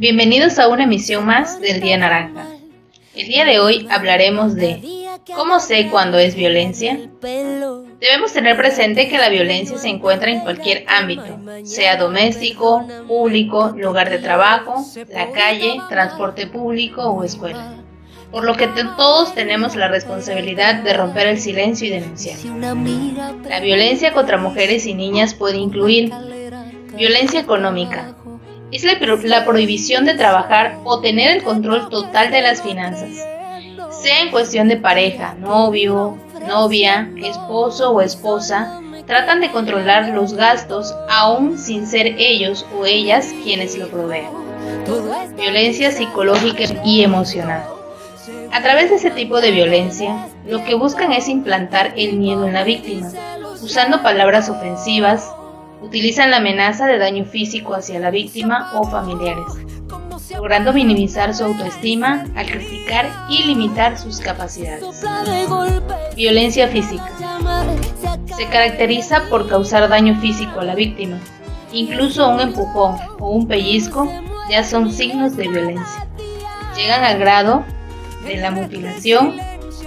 Bienvenidos a una emisión más del Día Naranja. El día de hoy hablaremos de ¿Cómo sé cuándo es violencia? Debemos tener presente que la violencia se encuentra en cualquier ámbito, sea doméstico, público, lugar de trabajo, la calle, transporte público o escuela. Por lo que todos tenemos la responsabilidad de romper el silencio y denunciar. La violencia contra mujeres y niñas puede incluir violencia económica, es la, prohibición de trabajar o tener el control total de las finanzas, sea en cuestión de pareja, novio, novia, esposo o esposa, tratan de controlar los gastos aún sin ser ellos o ellas quienes lo provean. Violencia psicológica y emocional. A través de ese tipo de violencia, lo que buscan es implantar el miedo en la víctima, usando palabras ofensivas, utilizan la amenaza de daño físico hacia la víctima o familiares, logrando minimizar su autoestima al y limitar sus capacidades. Violencia física. Se caracteriza por causar daño físico a la víctima. Incluso un empujón o un pellizco ya son signos de violencia. Llegan al grado de la mutilación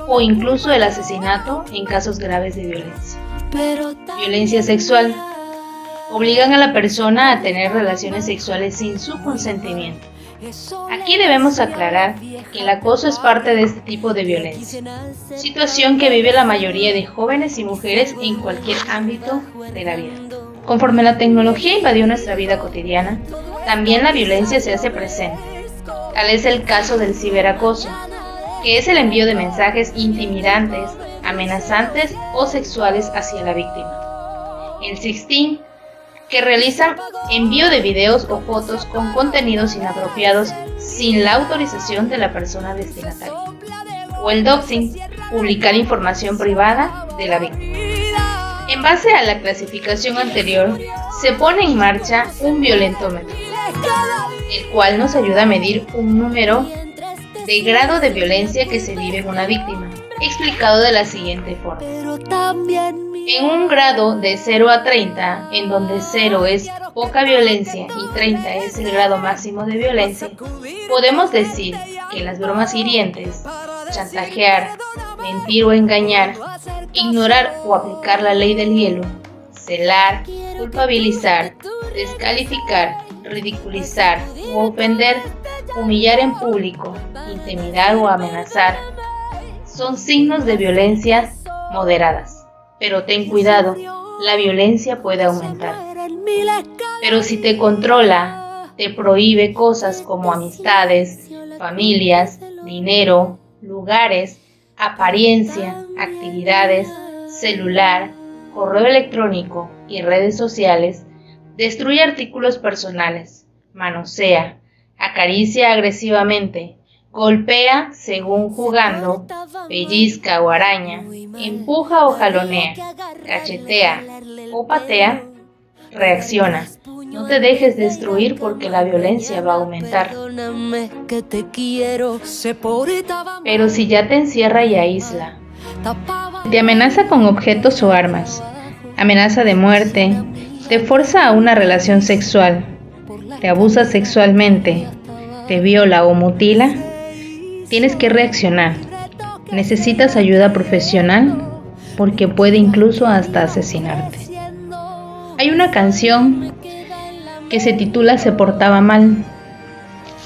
o incluso el asesinato en casos graves de violencia. Violencia sexual obligan a la persona a tener relaciones sexuales sin su consentimiento. Aquí debemos aclarar que el acoso es parte de este tipo de violencia, situación que vive la mayoría de jóvenes y mujeres en cualquier ámbito de la vida. Conforme la tecnología invadió nuestra vida cotidiana, también la violencia se hace presente. Tal es el caso del ciberacoso, que es el envío de mensajes intimidantes, amenazantes o sexuales hacia la víctima. El sexting que realizan envío de videos o fotos con contenidos inapropiados sin la autorización de la persona destinataria. O el doxing, publicar información privada de la víctima. En base a la clasificación anterior, se pone en marcha un violentómetro, el cual nos ayuda a medir un número de grado de violencia que se vive en una víctima, explicado de la siguiente forma. En un grado de 0 a 30, en donde 0 es poca violencia y 30 es el grado máximo de violencia, podemos decir que las bromas hirientes, chantajear, mentir o engañar, ignorar o aplicar la ley del hielo, celar, culpabilizar, descalificar, ridiculizar o ofender, humillar en público, intimidar o amenazar, son signos de violencias moderadas. Pero ten cuidado, la violencia puede aumentar. Pero si te controla, te prohíbe cosas como amistades, familias, dinero, lugares, apariencia, actividades, celular, correo electrónico y redes sociales, destruye artículos personales, manosea, acaricia agresivamente, golpea según jugando, pellizca o araña, empuja o jalonea, cachetea o patea, reacciona. No te dejes destruir porque la violencia va a aumentar. Pero si ya te encierra y aísla, te amenaza con objetos o armas, amenaza de muerte, te fuerza a una relación sexual, te abusa sexualmente, te viola o mutila, tienes que reaccionar. Necesitas ayuda profesional porque puede incluso hasta asesinarte. Hay una canción que se titula Se portaba mal.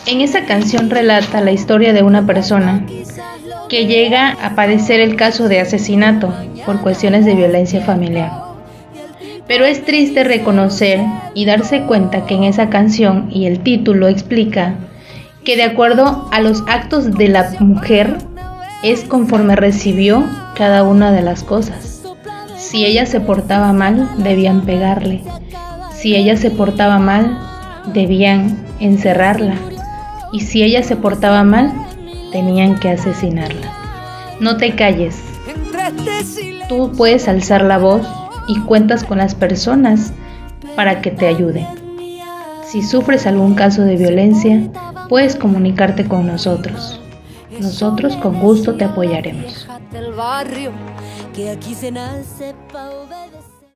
En esa canción relata la historia de una persona que llega a padecer el caso de asesinato por cuestiones de violencia familiar. Pero es triste reconocer y darse cuenta que en esa canción y el título explica que de acuerdo a los actos de la mujer es conforme recibió cada una de las cosas. Si ella se portaba mal, debían pegarle. Si ella se portaba mal, debían encerrarla. Y si ella se portaba mal, tenían que asesinarla. No te calles. Tú puedes alzar la voz y cuentas con las personas para que te ayuden. Si sufres algún caso de violencia, puedes comunicarte con nosotros. Nosotros con gusto te apoyaremos.